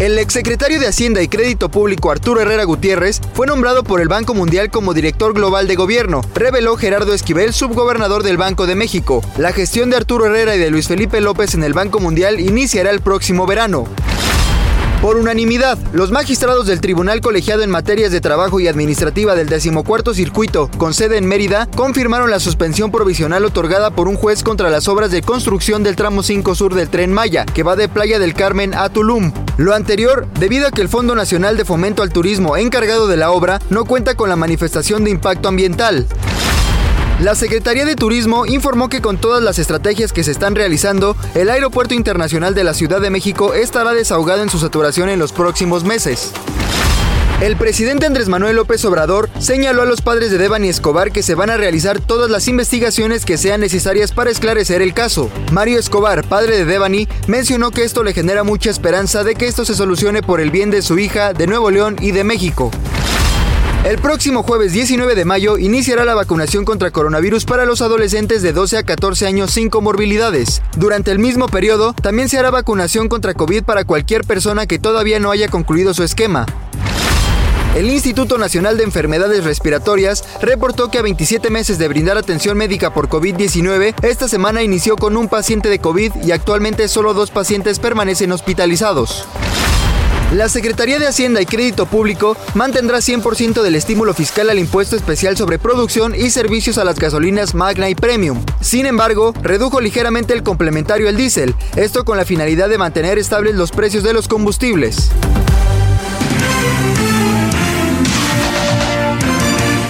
El exsecretario de Hacienda y Crédito Público Arturo Herrera Gutiérrez fue nombrado por el Banco Mundial como director global de gobierno, reveló Gerardo Esquivel, subgobernador del Banco de México. La gestión de Arturo Herrera y de Luis Felipe López en el Banco Mundial iniciará el próximo verano. Por unanimidad, los magistrados del Tribunal Colegiado en Materias de Trabajo y Administrativa del decimocuarto Circuito, con sede en Mérida, confirmaron la suspensión provisional otorgada por un juez contra las obras de construcción del tramo 5 sur del Tren Maya, que va de Playa del Carmen a Tulum. Lo anterior, debido a que el Fondo Nacional de Fomento al Turismo encargado de la obra no cuenta con la manifestación de impacto ambiental. La Secretaría de Turismo informó que con todas las estrategias que se están realizando, el Aeropuerto Internacional de la Ciudad de México estará desahogado en su saturación en los próximos meses. El presidente Andrés Manuel López Obrador señaló a los padres de Devani Escobar que se van a realizar todas las investigaciones que sean necesarias para esclarecer el caso. Mario Escobar, padre de Devani, mencionó que esto le genera mucha esperanza de que esto se solucione por el bien de su hija, de Nuevo León y de México. El próximo jueves 19 de mayo iniciará la vacunación contra coronavirus para los adolescentes de 12 a 14 años sin comorbilidades. Durante el mismo periodo, también se hará vacunación contra COVID para cualquier persona que todavía no haya concluido su esquema. El Instituto Nacional de Enfermedades Respiratorias reportó que a 27 meses de brindar atención médica por COVID-19, esta semana inició con un paciente de COVID y actualmente solo dos pacientes permanecen hospitalizados. La Secretaría de Hacienda y Crédito Público mantendrá 100% del estímulo fiscal al impuesto especial sobre producción y servicios a las gasolinas Magna y Premium. Sin embargo, redujo ligeramente el complementario al diésel, esto con la finalidad de mantener estables los precios de los combustibles.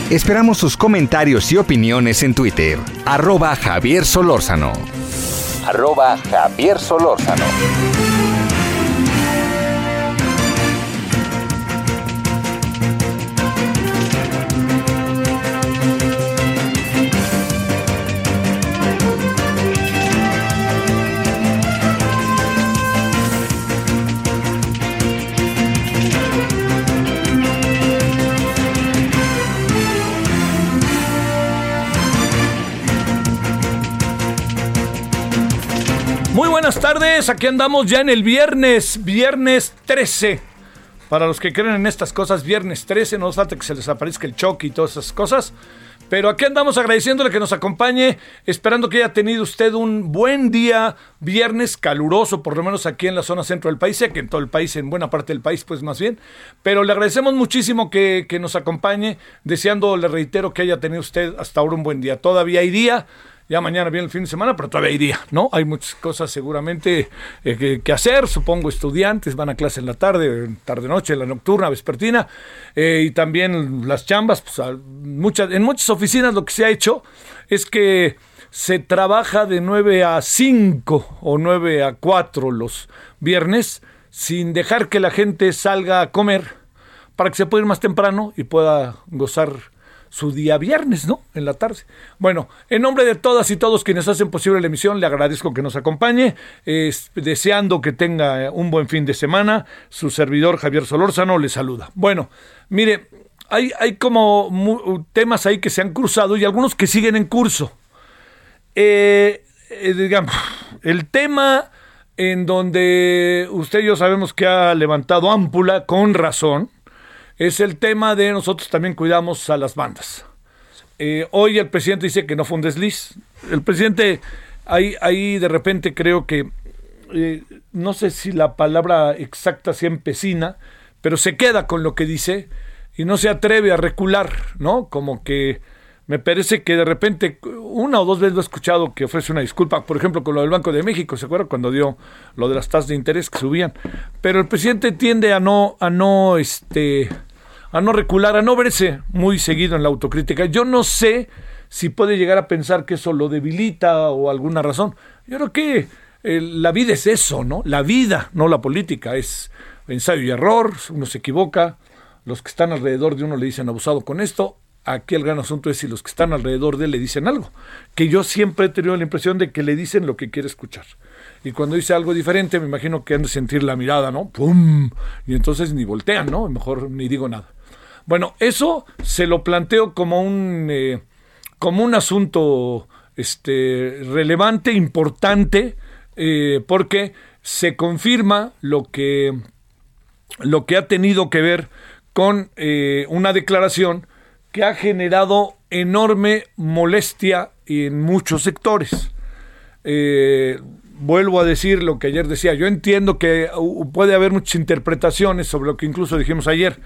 Esperamos sus comentarios y opiniones en Twitter. Arroba Javier Solórzano. Arroba Javier Solórzano. Muy buenas tardes, aquí andamos ya en el viernes, viernes 13. Para los que creen en estas cosas, viernes 13, no falta que se les aparezca el choque y todas esas cosas. Pero aquí andamos agradeciéndole que nos acompañe, esperando que haya tenido usted un buen día, viernes caluroso, por lo menos aquí en la zona centro del país, sé que en todo el país, en buena parte del país, pues más bien. Pero le agradecemos muchísimo que nos acompañe, deseando, le reitero, que haya tenido usted hasta ahora un buen día. Todavía hay día. Ya mañana viene el fin de semana, pero todavía hay día, ¿no? Hay muchas cosas seguramente eh, que, hacer. Supongo estudiantes van a clase en la tarde, tarde-noche, la nocturna, vespertina. eh, y también las chambas. Pues, muchas, en muchas oficinas lo que se ha hecho es que se trabaja de 9 a 5 o 9 a 4 los viernes sin dejar que la gente salga a comer para que se pueda ir más temprano y pueda gozar su día viernes, ¿no? En la tarde. Bueno, en nombre de todas y todos quienes hacen posible la emisión, le agradezco que nos acompañe, es- deseando que tenga un buen fin de semana. Su servidor Javier Solórzano le saluda. Bueno, mire, hay, hay como temas ahí que se han cruzado y algunos que siguen en curso. Eh, eh, digamos, el tema en donde usted y yo sabemos que ha levantado ámpula con razón es el tema de nosotros también cuidamos a las bandas. Eh, hoy el presidente dice que no fue un desliz. El presidente, ahí, ahí de repente creo que, eh, no sé si la palabra exacta sea empecina, pero se queda con lo que dice y no se atreve a recular, ¿no? Como que Me parece que de repente, una o dos veces lo he escuchado que ofrece una disculpa, por ejemplo, con lo del Banco de México, ¿se acuerdan cuando dio lo de las tasas de interés que subían? Pero el presidente tiende a no, a no, este, a no recular, a no verse muy seguido en la autocrítica. Yo no sé si puede llegar a pensar que eso lo debilita o alguna razón. Yo creo que eh, la vida es eso, ¿no? La vida, no la política, es ensayo y error, uno se equivoca, los que están alrededor de uno le dicen abusado con esto, aquí el gran asunto es si los que están alrededor de él le dicen algo, que yo siempre he tenido la impresión de que le dicen lo que quiere escuchar. Y cuando dice algo diferente, me imagino que han de sentir la mirada, ¿no? ¡Pum! Y entonces ni voltean, ¿no? Mejor ni digo nada. Bueno, eso se lo planteo como un, eh, como un asunto este, relevante, importante, eh, porque se confirma lo que, lo que ha tenido que ver con eh, una declaración que ha generado enorme molestia en muchos sectores. Eh, vuelvo a decir lo que ayer decía, yo entiendo que puede haber muchas interpretaciones sobre lo que incluso dijimos ayer,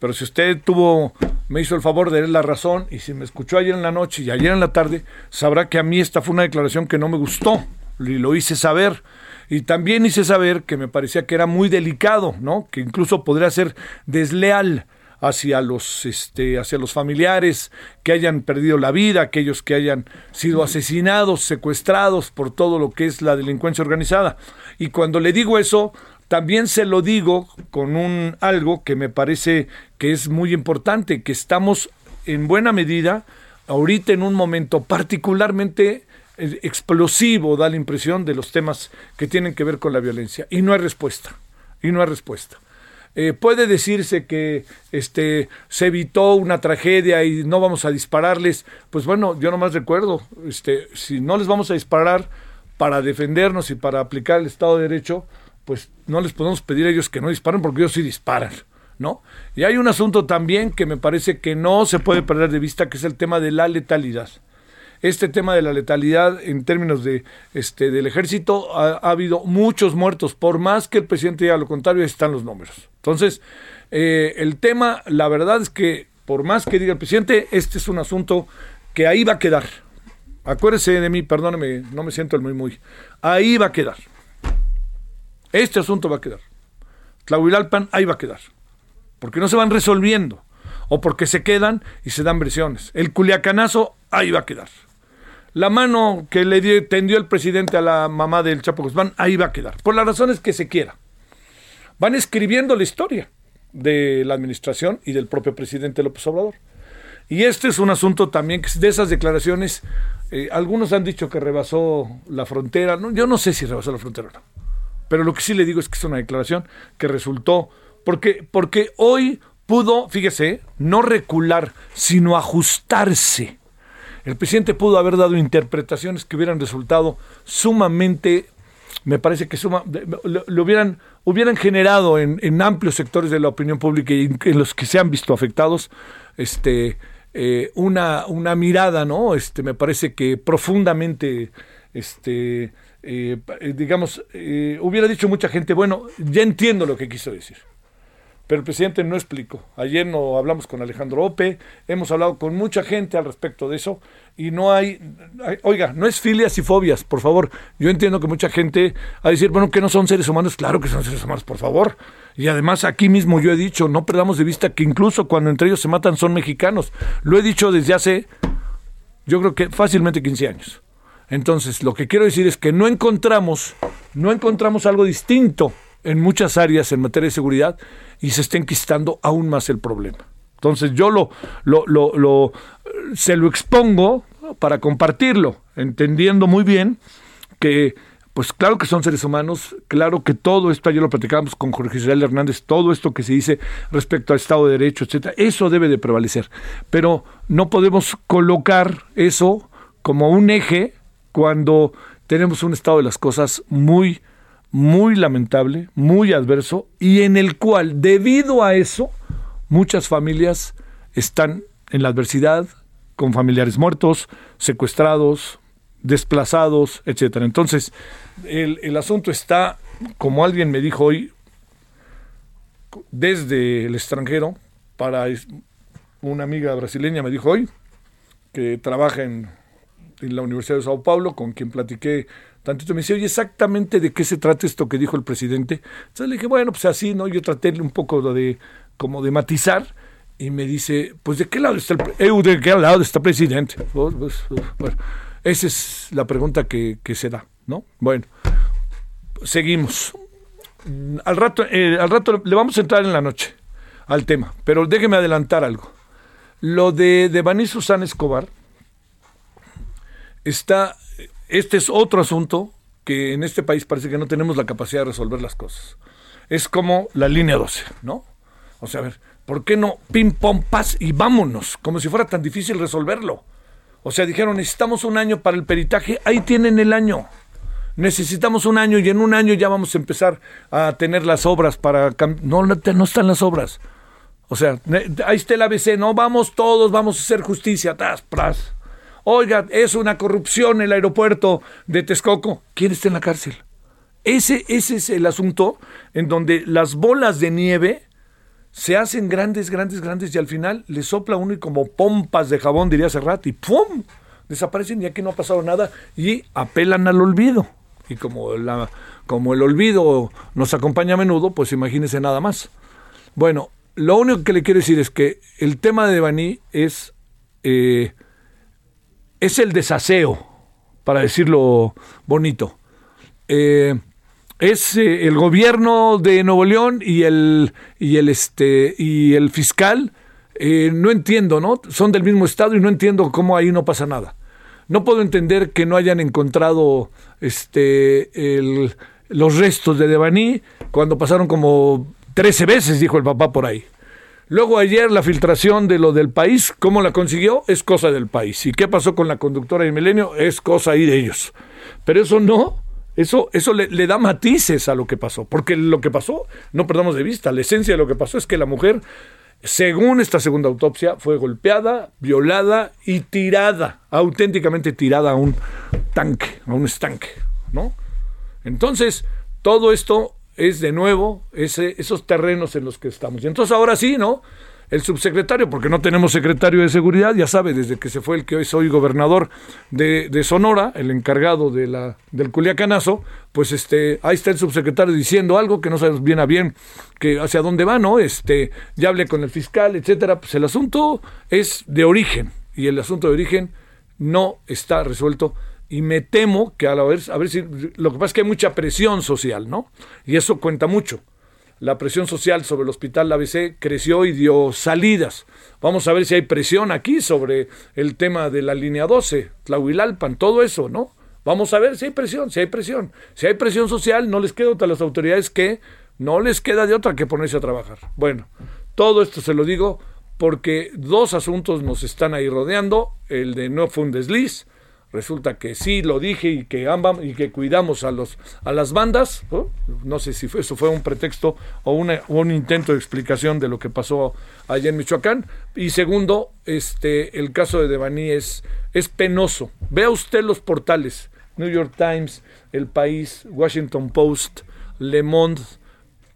pero si usted tuvo, me hizo el favor de dar la razón y si me escuchó ayer en la noche y ayer en la tarde, sabrá que a mí esta fue una declaración que no me gustó y lo hice saber. Y también hice saber que me parecía que era muy delicado, ¿no? Que incluso podría ser desleal hacia los, este, hacia los familiares que hayan perdido la vida, aquellos que hayan sido asesinados, secuestrados por todo lo que es la delincuencia organizada. Y cuando le digo eso, también se lo digo con un algo que me parece que es muy importante, que estamos en buena medida ahorita en un momento particularmente eh, explosivo, da la impresión, de los temas que tienen que ver con la violencia. Y no hay respuesta. Y no hay respuesta. Eh, puede decirse que este, se evitó una tragedia y no vamos a dispararles. Pues bueno, yo nomás recuerdo, este, si no les vamos a disparar para defendernos y para aplicar el Estado de Derecho, pues no les podemos pedir a ellos que no disparen porque ellos sí disparan. ¿No? Y hay un asunto también que me parece que no se puede perder de vista, que es el tema de la letalidad. Este tema de la letalidad en términos de este del ejército ha, habido muchos muertos. Por más que el presidente diga lo contrario están los números. Entonces eh, el tema la verdad es que por más que diga el presidente este es un asunto que ahí va a quedar. Acuérdese de mí perdóneme no me siento el muy muy. Ahí va a quedar este asunto va a quedar. Tlahuilalpan ahí va a quedar. Porque no se van resolviendo. O porque se quedan y se dan versiones. El culiacanazo ahí va a quedar. La mano que le tendió el presidente a la mamá del Chapo Guzmán, ahí va a quedar, por las razones que se quiera. Van escribiendo la historia de la administración y del propio presidente López Obrador. Y este es un asunto también que de esas declaraciones, eh, algunos han dicho que rebasó la frontera, yo no sé si rebasó la frontera o no, pero lo que sí le digo es que es una declaración que resultó, porque, porque hoy pudo, fíjese, no recular, sino ajustarse el presidente pudo haber dado interpretaciones que hubieran resultado sumamente, me parece que suma, lo, hubieran, hubieran generado en, amplios sectores de la opinión pública y en, los que se han visto afectados, este, eh, una, una mirada, ¿no? Este, me parece que profundamente, este, eh, digamos, eh, hubiera dicho mucha gente, bueno, ya entiendo lo que quiso decir pero el presidente no explicó. Ayer no hablamos con Alejandro Ope, hemos hablado con mucha gente al respecto de eso y no hay, oiga, no es filias y fobias, por favor. Yo entiendo que mucha gente a decir, bueno, que no son seres humanos, claro que son seres humanos, por favor. Y además aquí mismo yo he dicho, no perdamos de vista que incluso cuando entre ellos se matan son mexicanos. Lo he dicho desde hace, yo creo que fácilmente 15 años. Entonces, lo que quiero decir es que no encontramos, no encontramos algo distinto en muchas áreas en materia de seguridad y se está enquistando aún más el problema. Entonces yo lo, lo, lo, se lo expongo para compartirlo, entendiendo muy bien que, pues claro que son seres humanos, claro que todo esto, ayer lo platicábamos con Jorge Israel Hernández, todo esto que se dice respecto al Estado de Derecho, etcétera, eso debe de prevalecer. Pero no podemos colocar eso como un eje cuando tenemos un estado de las cosas muy muy lamentable, muy adverso y en el cual, debido a eso, muchas familias están en la adversidad, con familiares muertos, secuestrados, desplazados, etcétera. Entonces, el, el asunto está, como alguien me dijo hoy, desde el extranjero, para una amiga brasileña me dijo hoy, que trabaja en, en la Universidad de Sao Paulo, con quien platiqué tantito, me dice, oye, exactamente de qué se trata esto que dijo el presidente. Entonces le dije, bueno, pues así, ¿no? Yo traté un poco de, como de matizar, y me dice, pues ¿de qué lado está el, ¿de qué lado está el presidente? Pues, pues, bueno, esa es la pregunta que, que se da, ¿no? Bueno, seguimos. Al rato, eh, al rato le vamos a entrar en la noche al tema, pero déjeme adelantar algo. Lo de Devani Susana Escobar está, este es otro asunto que en este país parece que no tenemos la capacidad de resolver las cosas. Es como la línea 12, ¿no? O sea, a ver, ¿por qué no pim, pom, paz y vámonos? Como si fuera tan difícil resolverlo. O sea, dijeron, necesitamos un año para el peritaje, ahí tienen el año. Necesitamos un año y en un año ya vamos a empezar a tener las obras para... No, no están las obras. O sea, ahí está el ABC, no vamos todos, vamos a hacer justicia. Tas, pras. Oiga, es una corrupción el aeropuerto de Texcoco. ¿Quién está en la cárcel? Ese, ese es el asunto en donde las bolas de nieve se hacen grandes, grandes, grandes y al final le sopla uno y como pompas de jabón, diría Serrat, y ¡pum! Desaparecen y aquí no ha pasado nada y apelan al olvido. Y como, la, como el olvido nos acompaña a menudo, pues imagínese nada más. Bueno, lo único que le quiero decir es que el tema de Baní es, eh, es el desaseo, para decirlo bonito. Eh, es eh, el gobierno de Nuevo León y el, y el, este, y el fiscal. no entiendo, ¿no? Son del mismo estado y no entiendo cómo ahí no pasa nada. No puedo entender que no hayan encontrado este, los restos de Devaní cuando pasaron como 13 veces, dijo el papá por ahí. Luego ayer la filtración de lo del país, ¿cómo la consiguió? Es cosa del país. ¿Y qué pasó con la conductora de Milenio? Es cosa ahí de ellos. Pero eso no, eso, eso le, le, da matices a lo que pasó. Porque lo que pasó, no perdamos de vista, la esencia de lo que pasó es que la mujer según esta segunda autopsia, fue golpeada, violada y tirada, auténticamente tirada a un tanque, a un estanque, ¿no? Entonces, todo esto es de nuevo ese, esos terrenos en los que estamos. Y entonces ahora sí, ¿no? el subsecretario, porque no tenemos secretario de seguridad, ya sabe, desde que se fue el que hoy soy gobernador de, de Sonora, el encargado de la, del Culiacanazo, pues este, ahí está el subsecretario diciendo algo que no sabemos bien a bien que hacia dónde va, ¿no? Este, ya hablé con el fiscal, etcétera. Pues el asunto es de origen, y el asunto de origen no está resuelto y me temo que a la vez, a ver si lo que pasa es que hay mucha presión social, ¿no? Y eso cuenta mucho la presión social sobre el hospital ABC creció y dio salidas. Vamos a ver si hay presión aquí sobre el tema de la línea 12, Tlahuilalpan, todo eso, ¿no? Vamos a ver si hay presión, si hay presión. Si hay presión social, no les queda otra a las autoridades que no les queda de otra que ponerse a trabajar. Bueno, todo esto se lo digo porque dos asuntos nos están ahí rodeando, el de no fue un desliz, resulta que sí lo dije y que ambas y que cuidamos a los a las bandas no, sé si fue, eso fue un pretexto o un intento de explicación de lo que pasó allá en Michoacán. Y segundo este el caso de Devani es es penoso. Vea usted los portales New York Times El País Washington Post Le Monde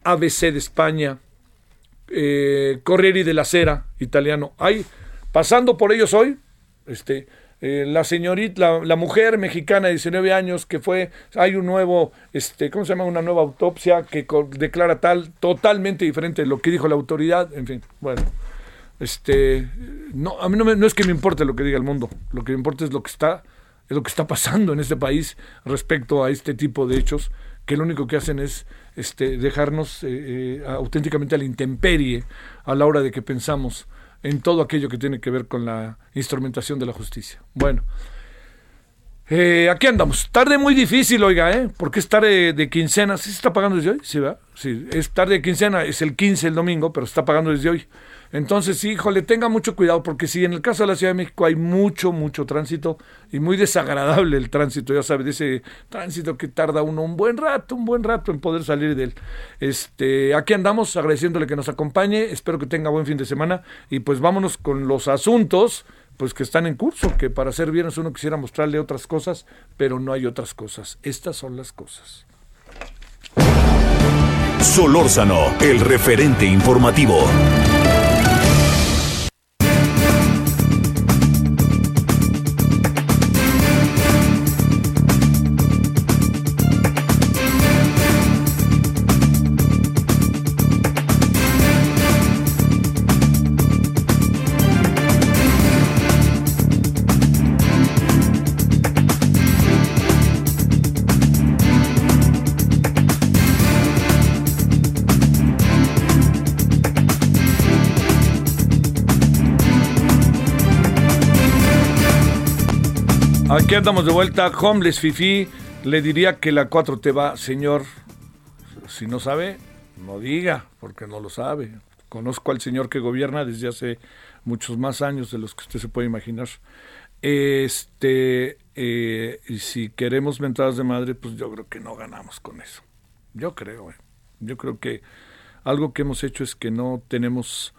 ABC de España eh, Corriere de la Sera italiano. Hay pasando por ellos hoy este eh, la señorita, la, mujer mexicana de 19 años que fue, hay un nuevo, este, ¿cómo se llama? Una nueva autopsia que declara tal, totalmente diferente de lo que dijo la autoridad, en fin, bueno. Este, no, a mí no, no es que me importe lo que diga el mundo, lo que me importa es lo que está, es lo que está pasando en este país respecto a este tipo de hechos que lo único que hacen es este, dejarnos eh, eh, auténticamente a la intemperie a la hora de que pensamos en todo aquello que tiene que ver con la instrumentación de la justicia. Bueno, eh, aquí andamos. Tarde muy difícil, oiga, ¿eh? Porque es tarde de quincena. ¿Sí se está pagando desde hoy? Sí, ¿verdad? Sí, es tarde de quincena, es el 15 el domingo, pero se está pagando desde hoy. Entonces, híjole, tenga mucho cuidado, porque si en el caso de la Ciudad de México hay mucho, mucho tránsito y muy desagradable el tránsito, ya sabe, de ese tránsito que tarda uno un buen rato, un buen rato en poder salir de él. Este, aquí andamos agradeciéndole que nos acompañe, espero que tenga buen fin de semana y pues vámonos con los asuntos pues que están en curso, que para ser viernes uno quisiera mostrarle otras cosas, pero no hay otras cosas. Estas son las cosas. Solórzano, el referente informativo. Aquí andamos de vuelta. Homeless Fifi le diría que la 4 te va, señor. Si no sabe, no diga, porque no lo sabe. Conozco al señor que gobierna desde hace muchos más años de los que usted se puede imaginar. Este, eh, y si queremos mentadas de madre, pues yo creo que no ganamos con eso. Yo creo, eh. yo creo que algo que hemos hecho es que no tenemos,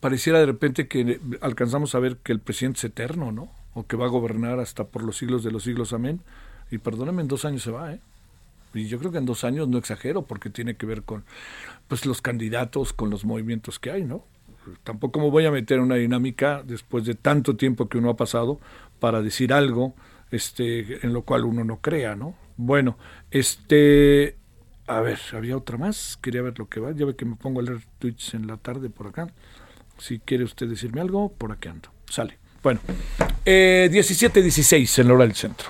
pareciera de repente que alcanzamos a ver que el presidente es eterno, ¿no? O que va a gobernar hasta por los siglos de los siglos, amén. Y perdóneme, en dos años se va, ¿eh? Y yo creo que en dos años no exagero, porque tiene que ver con pues los candidatos, con los movimientos que hay, ¿no? Tampoco me voy a meter en una dinámica después de tanto tiempo que uno ha pasado para decir algo este, en lo cual uno no crea, ¿no? Bueno, este, a ver, había otra más, quería ver lo que va, ya ve que me pongo a leer tweets en la tarde por acá. Si quiere usted decirme algo, por aquí ando. Sale. Bueno, eh, 17-16 en la hora del centro.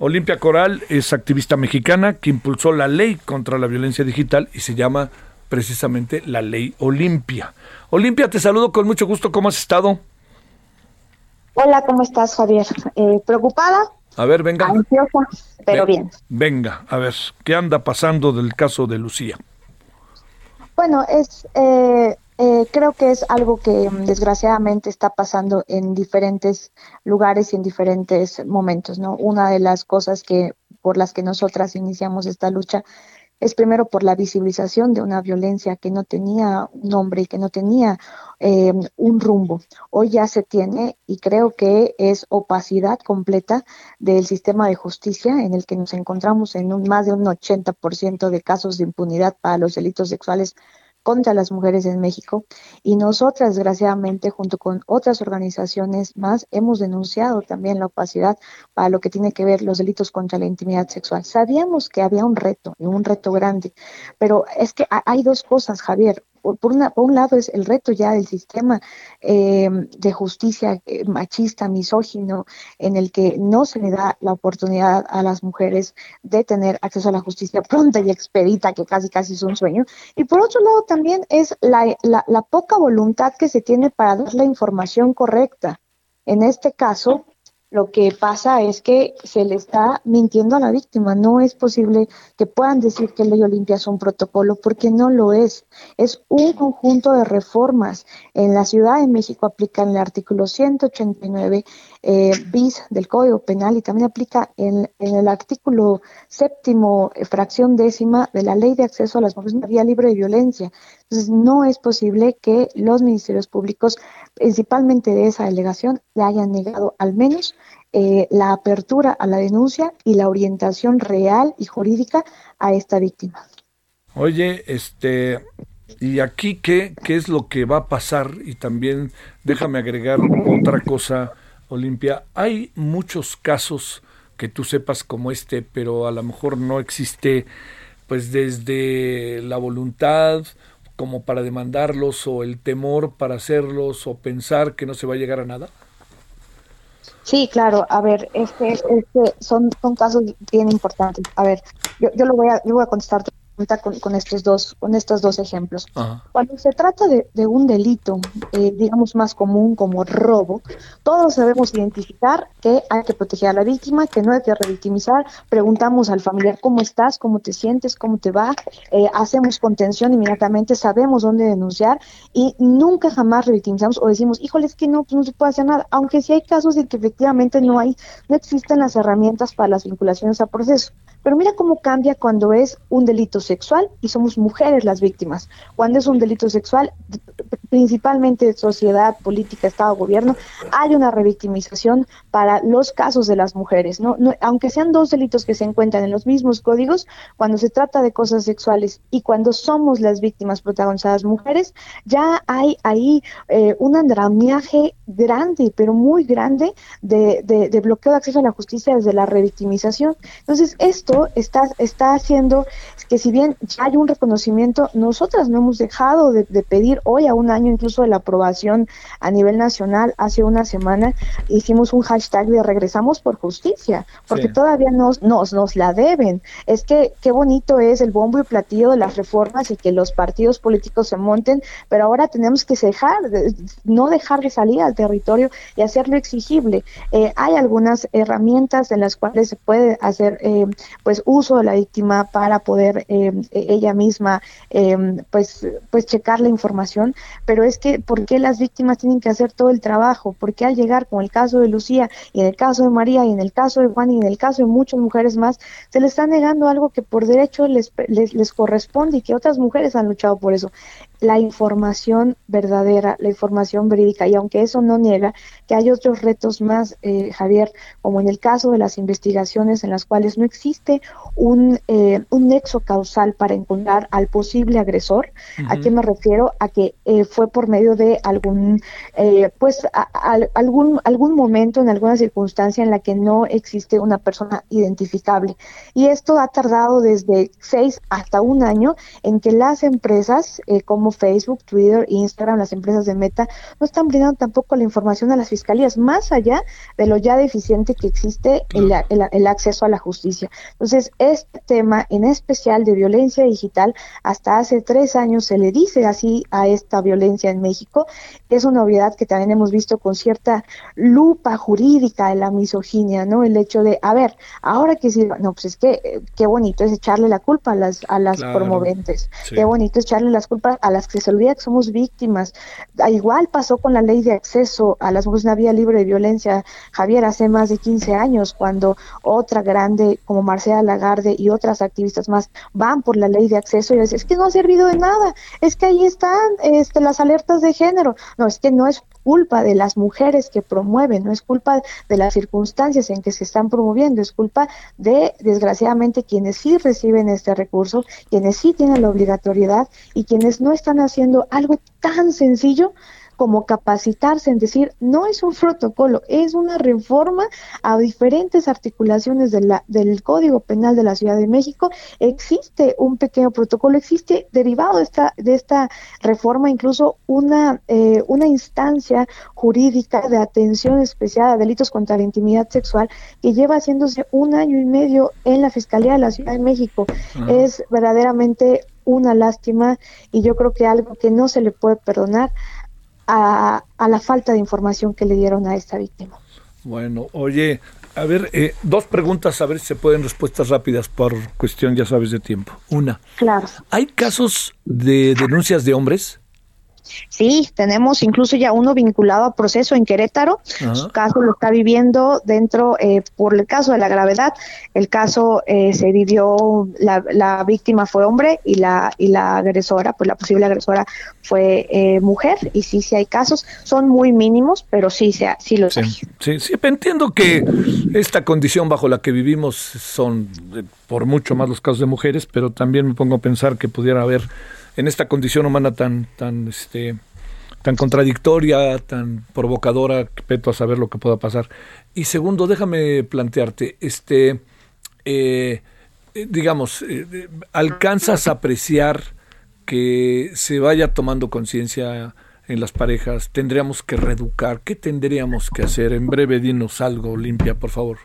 Olimpia Coral es activista mexicana que impulsó la ley contra la violencia digital y se llama precisamente la ley Olimpia. Olimpia, te saludo con mucho gusto. ¿Cómo has estado? Hola, ¿cómo estás, Javier? Eh, ¿Preocupada? A ver, venga. Ansiosa, pero bien. Venga, a ver, ¿qué anda pasando del caso de Lucía? Bueno, es eh, eh, creo que es algo que mm, desgraciadamente está pasando en diferentes lugares y en diferentes momentos, ¿no? Una de las cosas que por las que nosotras iniciamos esta lucha es primero por la visibilización de una violencia que no tenía nombre y que no tenía eh, un rumbo. Hoy ya se tiene y creo que es opacidad completa del sistema de justicia en el que nos encontramos en un, más de un 80% de casos de impunidad para los delitos sexuales contra las mujeres en México. Y nosotras, desgraciadamente, junto con otras organizaciones más, hemos denunciado también la opacidad para lo que tiene que ver los delitos contra la intimidad sexual. Sabíamos que había un reto, y un reto grande, pero es que hay dos cosas, Javier por, una, por un lado es el reto ya del sistema eh, de justicia eh, machista, misógino, en el que no se le da la oportunidad a las mujeres de tener acceso a la justicia pronta y expedita, que casi casi es un sueño. Y por otro lado también es la, poca voluntad que se tiene para dar la información correcta. En este caso, lo que pasa es que se le está mintiendo a la víctima. No es posible que puedan decir que Ley Olimpia es un protocolo porque no lo es. Es un conjunto de reformas. En la Ciudad de México aplican el artículo 189 eh, bis del Código Penal y también aplica en, el artículo séptimo, eh, fracción décima de la Ley de Acceso a las Mujeres Vía Libre de Violencia. Entonces, no es posible que los ministerios públicos, principalmente de esa delegación, le hayan negado al menos eh, la apertura a la denuncia y la orientación real y jurídica a esta víctima. Oye, este, ¿y aquí qué, qué es lo que va a pasar? Y también déjame agregar otra cosa, Olimpia. Hay muchos casos que tú sepas como este, pero a lo mejor no existe, pues desde la voluntad como para demandarlos o el temor para hacerlos o pensar que no se va a llegar a nada? Sí, claro. A ver, este, este son, son casos bien importantes. A ver, yo, yo lo voy a, yo voy a contestar con, con, estos dos con estos dos ejemplos. Cuando se trata de, un delito, eh, digamos más común como robo, todos debemos identificar que hay que proteger a la víctima, que no hay que revictimizar. Preguntamos al familiar cómo estás, cómo te sientes, cómo te va, eh, hacemos contención inmediatamente, sabemos dónde denunciar y nunca jamás revictimizamos o decimos, híjole, es que no, pues no se puede hacer nada, aunque sí hay casos de que efectivamente no hay, no existen las herramientas para las vinculaciones a proceso. Pero mira cómo cambia cuando es un delito sexual y somos mujeres las víctimas. Cuando es un delito sexual, principalmente sociedad, política, Estado, gobierno, hay una revictimización para los casos de las mujeres. ¿no? aunque sean dos delitos que se encuentran en los mismos códigos, cuando se trata de cosas sexuales y cuando somos las víctimas protagonizadas mujeres, ya hay ahí eh, un andamiaje grande, pero muy grande, de, de bloqueo de acceso a la justicia desde la revictimización. Entonces, esto está, está haciendo que si bien ya hay un reconocimiento, nosotras no hemos dejado de, pedir hoy a una año incluso de la aprobación a nivel nacional, hace una semana hicimos un hashtag de regresamos por justicia, porque todavía nos, nos, nos la deben. Es que qué bonito es el bombo y platillo de las reformas y que los partidos políticos se monten, pero ahora tenemos que dejar, no dejar de salir al territorio y hacerlo exigible. Eh, hay algunas herramientas en las cuales se puede hacer eh, pues uso de la víctima para poder eh, ella misma pues pues checar la información, pero es que ¿por qué las víctimas tienen que hacer todo el trabajo? Porque al llegar, con el caso de Lucía y en el caso de María y en el caso de Juan y en el caso de muchas mujeres más, se les está negando algo que por derecho les, les, les corresponde y que otras mujeres han luchado por eso la información verdadera, la información verídica. Y aunque eso no niega que hay otros retos más, eh, Javier, como en el caso de las investigaciones en las cuales no existe un, eh, un nexo causal para encontrar al posible agresor. ¿A qué me refiero? A que eh, fue por medio de algún, pues, algún, algún momento, en alguna circunstancia en la que no existe una persona identificable. Y esto ha tardado desde seis hasta un año en que las empresas, como Facebook, Twitter, Instagram, las empresas de Meta, no están brindando tampoco la información a las fiscalías, más allá de lo ya deficiente que existe el, el, acceso a la justicia. Entonces, este tema en especial de violencia digital, hasta hace tres años se le dice así a esta violencia en México, es una obviedad que también hemos visto con cierta lupa jurídica de la misoginia, ¿no? El hecho de, a ver, ahora que sí, no, pues es que eh, qué bonito es echarle la culpa a las, a las promoventes, qué bonito es echarle las culpas a las que se olvida que somos víctimas. Igual pasó con la ley de acceso a las mujeres, una vía libre de violencia, Javier, hace más de 15 años, cuando otra grande como Marcela Lagarde y otras activistas más van por la ley de acceso y dicen, es que no ha servido de nada, es que ahí están este, las alertas de género. No, es que no es culpa de las mujeres que promueven, no es culpa de las circunstancias en que se están promoviendo, es culpa de, desgraciadamente, quienes sí reciben este recurso, quienes sí tienen la obligatoriedad y quienes no están haciendo algo tan sencillo como capacitarse en decir, no es un protocolo, es una reforma a diferentes articulaciones de la, del Código Penal de la Ciudad de México. Existe un pequeño protocolo, existe derivado de esta, de esta reforma incluso una, eh, una instancia jurídica de atención especial a delitos contra la intimidad sexual que lleva haciéndose un año y medio en la Fiscalía de la Ciudad de México. Es verdaderamente una lástima y yo creo que algo que no se le puede perdonar a, la falta de información que le dieron a esta víctima. Bueno, oye, a ver, eh, dos preguntas, a ver si se pueden respuestas rápidas por cuestión, ya sabes, de tiempo. Una. Claro. ¿Hay casos de denuncias de hombres? Sí, tenemos incluso ya uno vinculado a proceso en Querétaro. Su caso lo está viviendo dentro, eh, por el caso de la gravedad, el caso eh, se vivió, la, la, víctima fue hombre y la, y la agresora, pues la posible agresora fue eh, mujer. Y sí, sí hay casos, son muy mínimos, pero sí, sí, sí los hay. Sí, sí, entiendo que esta condición bajo la que vivimos son por mucho más los casos de mujeres, pero también me pongo a pensar que pudiera haber en esta condición humana tan, tan, este, tan contradictoria, tan provocadora, peto a saber lo que pueda pasar. Y segundo, déjame plantearte, este, eh, digamos, eh, ¿alcanzas a apreciar que se vaya tomando conciencia en las parejas? ¿Tendríamos que reeducar? ¿Qué tendríamos que hacer? En breve, dinos algo, limpia, por favor.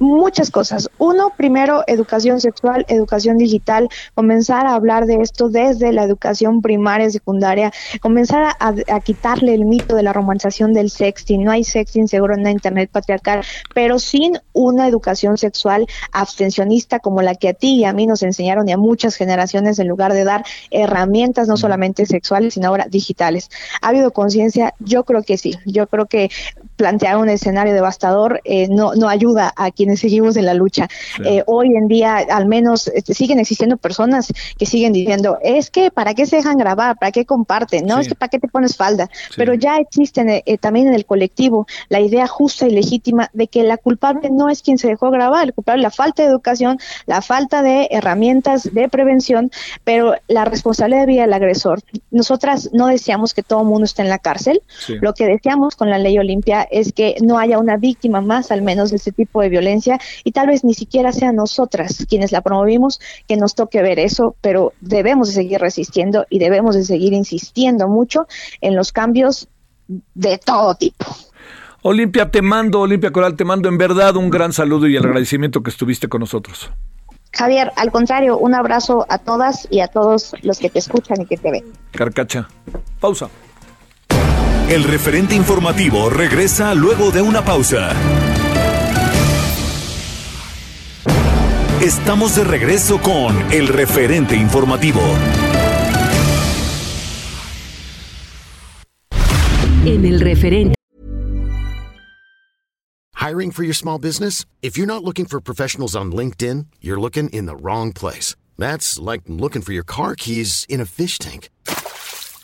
Muchas cosas. Uno, primero, educación sexual, educación digital, comenzar a hablar de esto desde la educación primaria, secundaria, comenzar a, quitarle el mito de la romantización del sexting. No hay sexting seguro en la internet patriarcal, pero sin una educación sexual abstencionista como la que a ti y a mí nos enseñaron y a muchas generaciones en lugar de dar herramientas no solamente sexuales, sino ahora digitales. ¿Ha habido conciencia? Yo creo que sí. Yo creo que plantear un escenario devastador eh, no, no ayuda a quien quienes seguimos en la lucha. Eh, hoy en día, al menos, este, siguen existiendo personas que siguen diciendo, es que ¿para qué se dejan grabar? ¿Para qué comparten? No, es que ¿para qué te pones falda? Pero ya existen eh, eh, también en el colectivo la idea justa y legítima de que la culpable no es quien se dejó grabar, el culpable es la falta de educación, la falta de herramientas de prevención, pero la responsabilidad debía el agresor. Nosotras no deseamos que todo el mundo esté en la cárcel. Lo que deseamos con la ley Olimpia es que no haya una víctima más, al menos de este tipo de violencia, y tal vez ni siquiera sean nosotras quienes la promovimos, que nos toque ver eso, pero debemos de seguir resistiendo y debemos de seguir insistiendo mucho en los cambios de todo tipo. Olimpia, te mando, Olimpia Coral, te mando en verdad un gran saludo y el agradecimiento que estuviste con nosotros. Javier, al contrario, un abrazo a todas y a todos los que te escuchan y que te ven. Carcacha. Pausa. El referente informativo regresa luego de una pausa. Estamos de regreso con el referente informativo. En el referente. Hiring for your small business? If you're not looking for professionals on LinkedIn, you're looking in the wrong place. That's like looking for your car keys in a fish tank.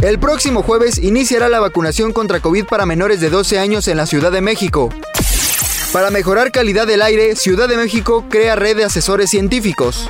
El próximo jueves iniciará la vacunación contra COVID para menores de 12 años en la Ciudad de México. Para mejorar calidad del aire, Ciudad de México crea red de asesores científicos.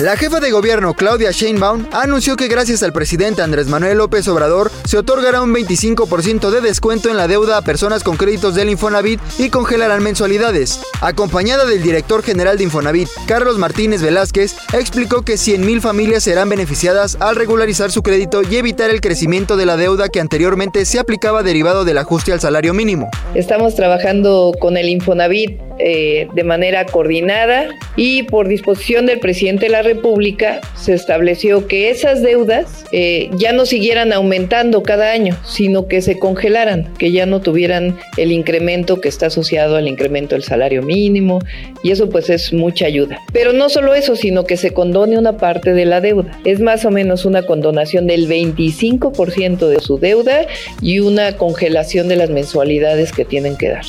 La jefa de gobierno, Claudia Sheinbaum, anunció que gracias al presidente Andrés Manuel López Obrador se otorgará un 25% de descuento en la deuda a personas con créditos del Infonavit y congelarán mensualidades. Acompañada del director general de Infonavit, Carlos Martínez Velázquez, explicó que 100.000 familias serán beneficiadas al regularizar su crédito y evitar el crecimiento de la deuda que anteriormente se aplicaba derivado del ajuste al salario mínimo. Estamos trabajando con el Infonavit eh, de manera coordinada y por disposición del presidente de la República se estableció que esas deudas eh, ya no siguieran aumentando cada año, sino que se congelaran, que ya no tuvieran el incremento que está asociado al incremento del salario mínimo y eso pues es mucha ayuda. Pero no solo eso, sino que se condone una parte de la deuda. Es más o menos una condonación del 25% de su deuda y una congelación de las mensualidades que tienen que dar.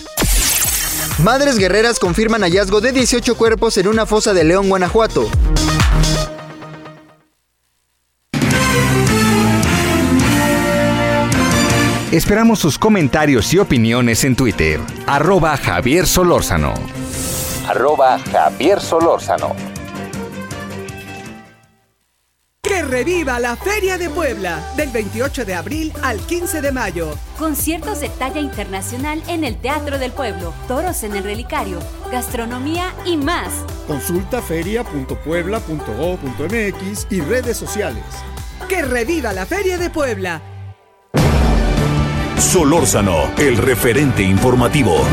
Madres guerreras confirman hallazgo de 18 cuerpos en una fosa de León, Guanajuato. Esperamos sus comentarios y opiniones en Twitter. Arroba Javier Solórzano. Arroba Javier Solórzano. Que reviva la Feria de Puebla del 28 de abril al 15 de mayo. Conciertos de talla internacional en el Teatro del Pueblo, toros en el relicario, gastronomía y más. Consulta feria.puebla.go.mx y redes sociales. Que reviva la Feria de Puebla. Solórzano, el referente informativo.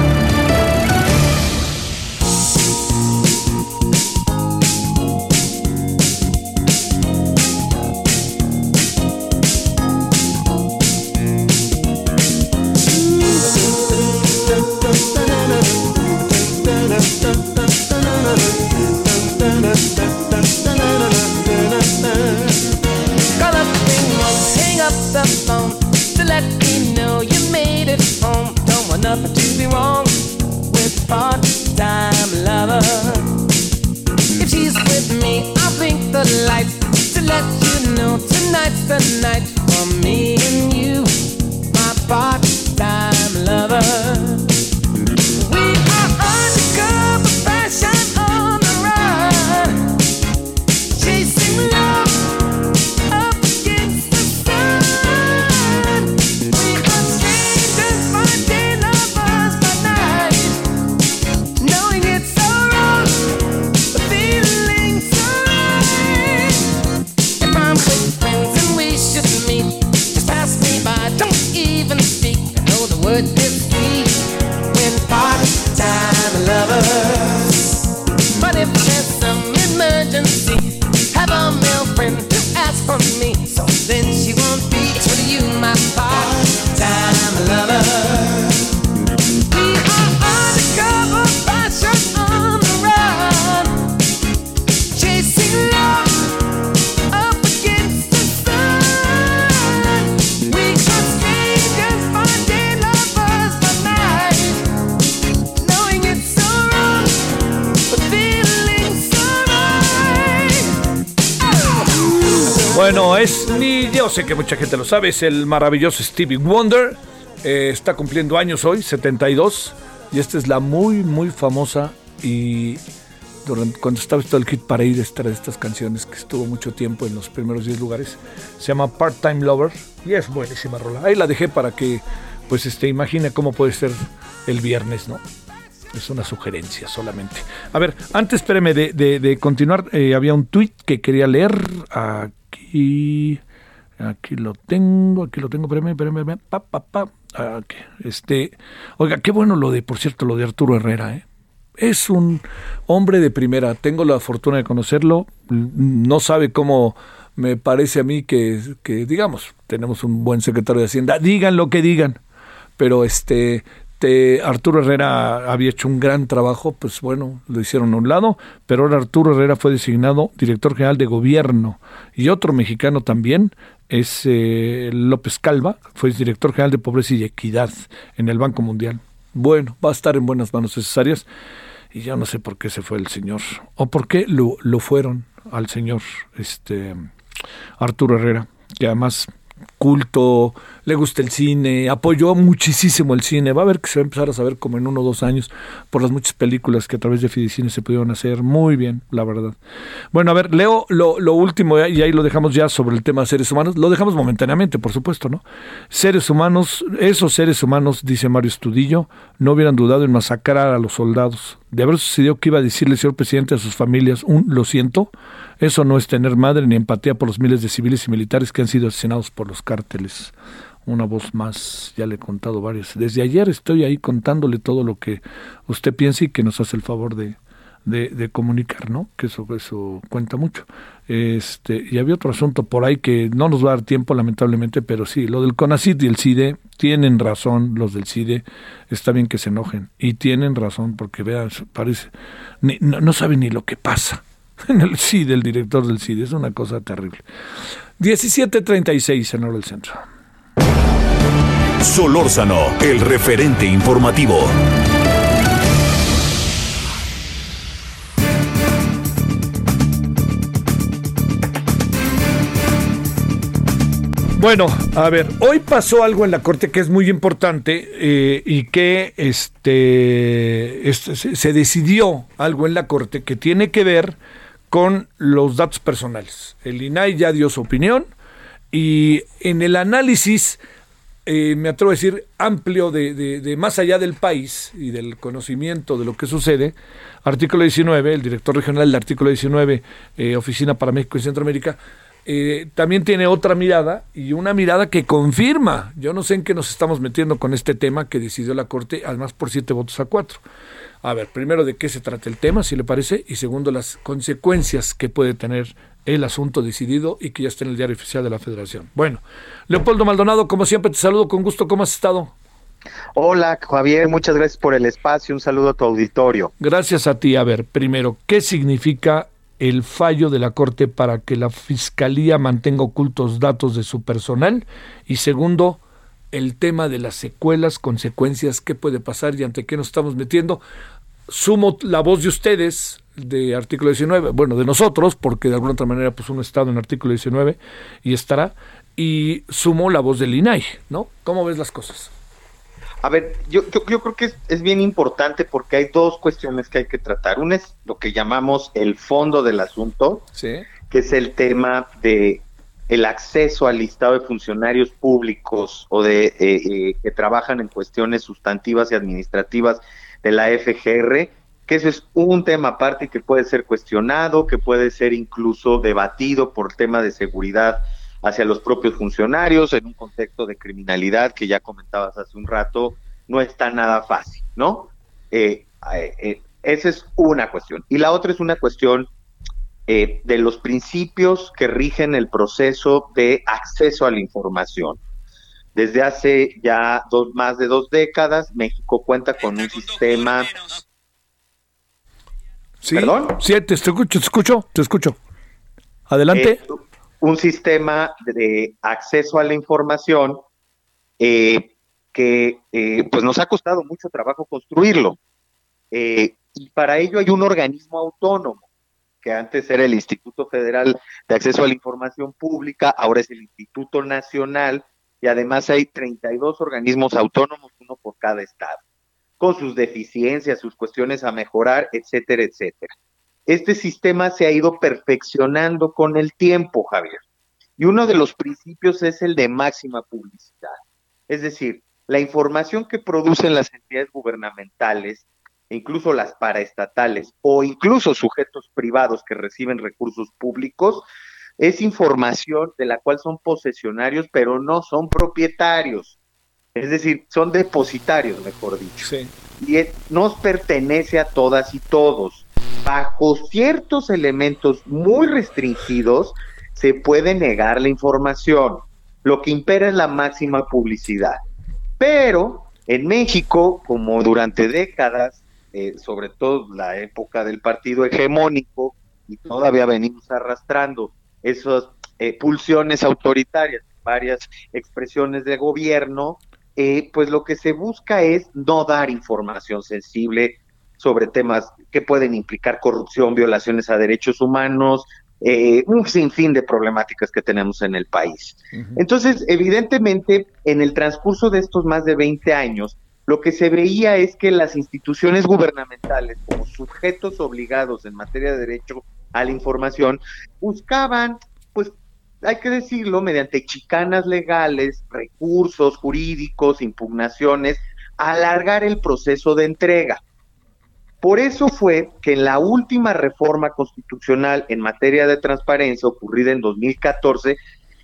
Sé que mucha gente lo sabe, es el maravilloso Stevie Wonder. Eh, está cumpliendo años hoy, 72. Y esta es la muy, muy famosa y durante, cuando estaba todo el kit para ir de estas canciones que estuvo mucho tiempo en los primeros 10 lugares. Se llama Part-Time Lover y es buenísima rola. Ahí la dejé para que pues este imagine cómo puede ser el viernes, ¿no? Es una sugerencia solamente. A ver, antes, espéreme, de, de, continuar, eh, había un tweet que quería leer. Aquí, aquí lo tengo, aquí lo tengo, espérame, espérame, pa, pa, pa. Este, oiga, qué bueno lo de, por cierto, lo de Arturo Herrera, ¿eh? Es un hombre de primera, tengo la fortuna de conocerlo, no sabe cómo me parece a mí que, que digamos, tenemos un buen secretario de Hacienda, digan lo que digan, pero este, Arturo Herrera había hecho un gran trabajo, pues bueno, lo hicieron a un lado, pero ahora Arturo Herrera fue designado director general de gobierno. Y otro mexicano también es eh, López Calva, fue director general de pobreza y equidad en el Banco Mundial. Bueno, va a estar en buenas manos necesarias y ya no sé por qué se fue el señor o por qué lo, lo fueron al señor este Arturo Herrera, que además culto, le gusta el cine, apoyó muchísimo el cine. Va a ver que se va a empezar a saber como en uno o dos años por las muchas películas que a través de Fidicine se pudieron hacer. Muy bien, la verdad. Bueno, a ver, leo lo, lo último y ahí lo dejamos ya sobre el tema de seres humanos. Lo dejamos momentáneamente, por supuesto, ¿no? Seres humanos, esos seres humanos, dice Mario Estudillo, no hubieran dudado en masacrar a los soldados. De haber sucedido que iba a decirle, señor presidente, a sus familias un lo siento, eso no es tener madre ni empatía por los miles de civiles y militares que han sido asesinados por los cárteles. Una voz más, ya le he contado varias. Desde ayer estoy ahí contándole todo lo que usted piensa y que nos hace el favor de, de, comunicar, ¿no? Que eso, eso cuenta mucho. Este, y había otro asunto por ahí que no nos va a dar tiempo, lamentablemente, pero sí, lo del CONACID y el CIDE, tienen razón los del CIDE, está bien que se enojen, y tienen razón, porque vean, parece, no, no saben ni lo que pasa en el CID, el director del CID. Es una cosa terrible. 17.36 en hora del centro. Solórzano, el referente informativo. Bueno, a ver, hoy pasó algo en la corte que es muy importante eh, y que este, este se decidió algo en la corte que tiene que ver con los datos personales. El INAI ya dio su opinión y en el análisis, eh, me atrevo a decir, amplio de, más allá del país y del conocimiento de lo que sucede, artículo 19, el director regional del artículo 19, eh, Oficina para México y Centroamérica, eh, también tiene otra mirada y una mirada que confirma, yo no sé en qué nos estamos metiendo con este tema que decidió la Corte, además por siete votos a cuatro. A ver, primero de qué se trata el tema, si le parece, y segundo las consecuencias que puede tener el asunto decidido y que ya está en el diario oficial de la Federación. Bueno, Leopoldo Maldonado, como siempre, te saludo con gusto. ¿Cómo has estado? Hola, Javier, muchas gracias por el espacio. Un saludo a tu auditorio. Gracias a ti. A ver, primero, ¿qué significa el fallo de la Corte para que la Fiscalía mantenga ocultos datos de su personal? Y segundo, el tema de las secuelas, consecuencias, qué puede pasar y ante qué nos estamos metiendo. Sumo la voz de ustedes de artículo 19, bueno, de nosotros, porque de alguna otra manera pues uno ha estado en artículo 19 y estará, y sumo la voz del INAI, ¿no? ¿Cómo ves las cosas? A ver, yo, yo, creo que es, es, bien importante porque hay dos cuestiones que hay que tratar. Una es lo que llamamos el fondo del asunto, ¿Sí? que es el tema de el acceso al listado de funcionarios públicos o de eh, eh, que trabajan en cuestiones sustantivas y administrativas de la FGR, que ese es un tema aparte que puede ser cuestionado, que puede ser incluso debatido por tema de seguridad hacia los propios funcionarios en un contexto de criminalidad que ya comentabas hace un rato, no está nada fácil, ¿no? Eh, esa es una cuestión. Y la otra es una cuestión eh, de los principios que rigen el proceso de acceso a la información. Desde hace ya dos, más de dos décadas, México cuenta con un sistema... Sí, ¿Perdón? Sí, te escucho, te escucho, te escucho. Adelante. Eh, un sistema de acceso a la información eh, que pues nos ha costado mucho trabajo construirlo. y para ello hay un organismo autónomo que antes era el Instituto Federal de Acceso a la Información Pública, ahora es el Instituto Nacional, y además hay 32 organismos autónomos, uno por cada estado, con sus deficiencias, sus cuestiones a mejorar, etcétera, etcétera. Este sistema se ha ido perfeccionando con el tiempo, Javier. Y uno de los principios es el de máxima publicidad. Es decir, la información que producen las entidades gubernamentales, incluso las paraestatales o incluso sujetos privados que reciben recursos públicos, es información de la cual son posesionarios, pero no son propietarios. Es decir, son depositarios, mejor dicho. Y nos pertenece a todas y todos. Bajo ciertos elementos muy restringidos, se puede negar la información. Lo que impera es la máxima publicidad. Pero en México, como durante décadas, eh, sobre todo la época del partido hegemónico, y todavía venimos arrastrando esas eh, pulsiones autoritarias, varias expresiones de gobierno, eh, pues lo que se busca es no dar información sensible sobre temas que pueden implicar corrupción, violaciones a derechos humanos, eh, un sinfín de problemáticas que tenemos en el país. Entonces, evidentemente, en el transcurso de estos más de 20 años, lo que se veía es que las instituciones gubernamentales, como sujetos obligados en materia de derecho a la información, buscaban, pues, hay que decirlo, mediante chicanas legales, recursos jurídicos, impugnaciones, alargar el proceso de entrega. Por eso fue que en la última reforma constitucional en materia de transparencia ocurrida en 2014,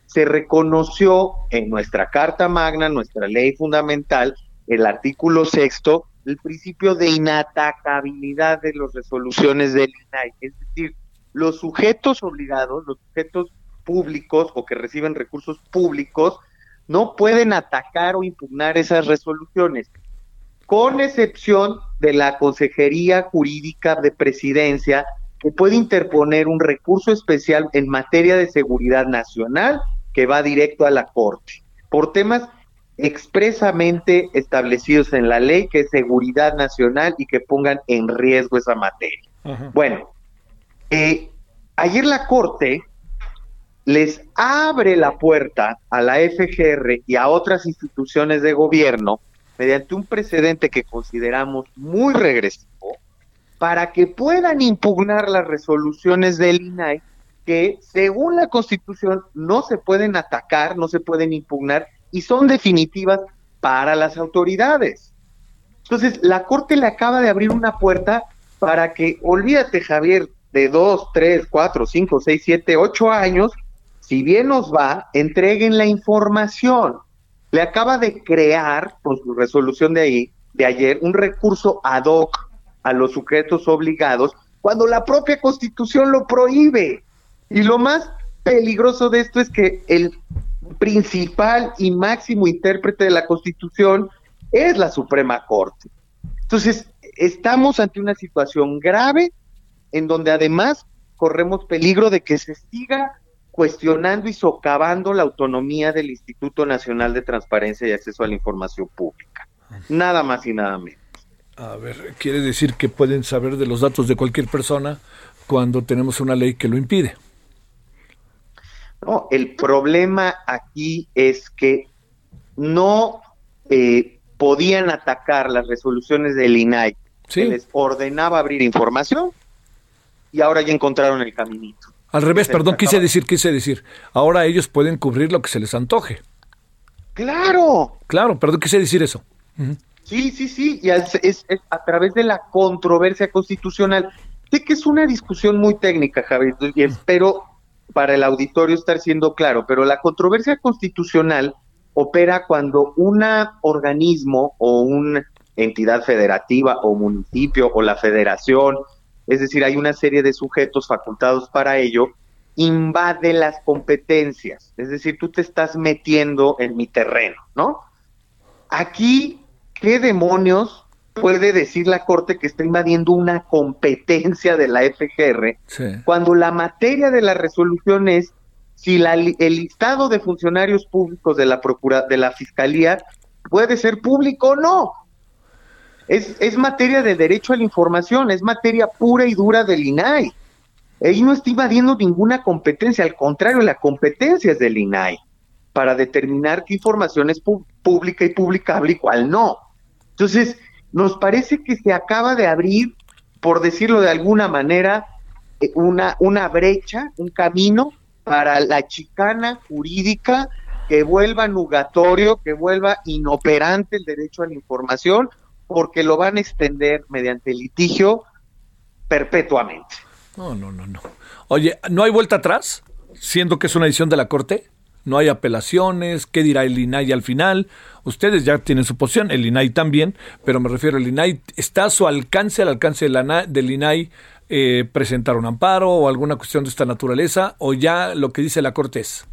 se reconoció en nuestra Carta Magna, nuestra ley fundamental, el artículo sexto, el principio de inatacabilidad de las resoluciones del INAI. Es decir, los sujetos obligados, los sujetos públicos o que reciben recursos públicos, no pueden atacar o impugnar esas resoluciones con excepción de la Consejería Jurídica de Presidencia, que puede interponer un recurso especial en materia de seguridad nacional que va directo a la Corte, por temas expresamente establecidos en la ley, que es seguridad nacional y que pongan en riesgo esa materia. Bueno, eh, ayer la Corte les abre la puerta a la FGR y a otras instituciones de gobierno mediante un precedente que consideramos muy regresivo, para que puedan impugnar las resoluciones del INAI que según la Constitución no se pueden atacar, no se pueden impugnar y son definitivas para las autoridades. Entonces, la Corte le acaba de abrir una puerta para que, olvídate Javier, de dos, tres, cuatro, cinco, seis, siete, ocho años, si bien nos va, entreguen la información le acaba de crear, por su resolución de ahí, de ayer, un recurso ad hoc a los sujetos obligados, cuando la propia constitución lo prohíbe. Y lo más peligroso de esto es que el principal y máximo intérprete de la constitución es la Suprema Corte. Entonces, estamos ante una situación grave en donde además corremos peligro de que se siga cuestionando y socavando la autonomía del Instituto Nacional de Transparencia y Acceso a la Información Pública. Nada más y nada menos. A ver, quiere decir que pueden saber de los datos de cualquier persona cuando tenemos una ley que lo impide. No, el problema aquí es que no eh, podían atacar las resoluciones del INAI, que les ordenaba abrir información, y ahora ya encontraron el caminito. Al revés, perdón, quise decir, quise decir. Ahora ellos pueden cubrir lo que se les antoje. Claro. Claro, perdón, quise decir eso. Sí, sí, sí, y es, a través de la controversia constitucional. Sé que es una discusión muy técnica, Javier, y espero para el auditorio estar siendo claro, pero la controversia constitucional opera cuando un organismo o una entidad federativa o municipio o la federación es decir, hay una serie de sujetos facultados para ello, invade las competencias, es decir, tú te estás metiendo en mi terreno, ¿no? Aquí, ¿qué demonios puede decir la Corte que está invadiendo una competencia de la FGR cuando la materia de la resolución es si el listado de funcionarios públicos de la procura, de la Fiscalía puede ser público o no? Es, es materia de derecho a la información, es materia pura y dura del INAI. Ahí no está invadiendo ninguna competencia, al contrario, la competencia es del INAI para determinar qué información es pública y publicable y cuál no. Entonces, nos parece que se acaba de abrir, por decirlo de alguna manera, eh, una, una brecha, un camino para la chicana jurídica que vuelva nugatorio, que vuelva inoperante el derecho a la información, porque lo van a extender mediante litigio perpetuamente. No, no, no, no. Oye, ¿no hay vuelta atrás? Siendo que es una decisión de la Corte. No hay apelaciones. ¿Qué dirá el INAI al final? Ustedes ya tienen su posición, el INAI también, pero me refiero, el INAI está a su alcance, al alcance del INAI, eh, presentar un amparo o alguna cuestión de esta naturaleza, o ya lo que dice la Corte es.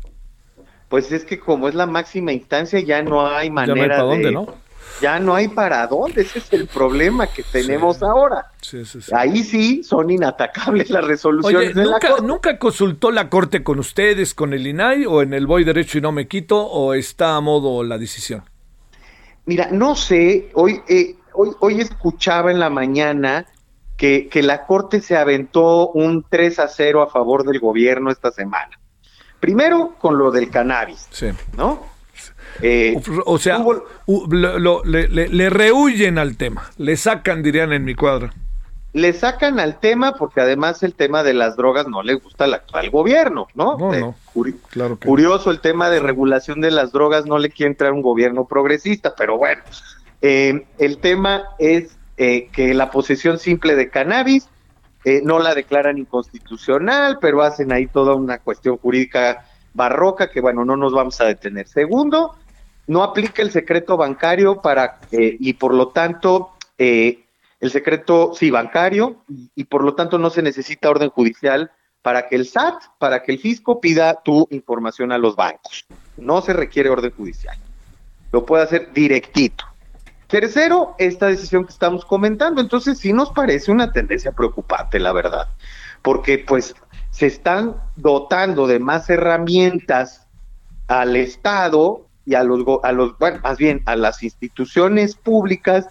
Pues es que como es la máxima instancia, ya no hay manera ya no hay para dónde, ¿no? Ya no hay para dónde, ese es el problema que tenemos ahora. Ahí sí son inatacables las resoluciones de ¿nunca, la Corte. ¿Nunca consultó la Corte con ustedes, con el INAI, o en el voy derecho y no me quito, o está a modo la decisión? Mira, no sé, hoy, eh, hoy, hoy escuchaba en la mañana que, que la Corte se aventó un 3 a 0 a favor del gobierno esta semana. Primero con lo del cannabis, ¿no? Eh, o sea, le, le, rehuyen al tema, le sacan, dirían en mi cuadra. Le sacan al tema porque además el tema de las drogas no le gusta al actual gobierno, ¿no? no, eh, claro curioso el tema de regulación de las drogas, no le quiere entrar un gobierno progresista, pero bueno, eh, el tema es que la posesión simple de cannabis no la declaran inconstitucional, pero hacen ahí toda una cuestión jurídica barroca que bueno, no nos vamos a detener. Segundo, no aplica el secreto bancario para eh, y por lo tanto eh, el secreto sí bancario y, por lo tanto no se necesita orden judicial para que el SAT, para que el fisco pida tu información a los bancos. No se requiere orden judicial. Lo puede hacer directito. Tercero, esta decisión que estamos comentando. Entonces sí nos parece una tendencia preocupante, la verdad, porque pues se están dotando de más herramientas al Estado y a los, a los, bueno, más bien a las instituciones públicas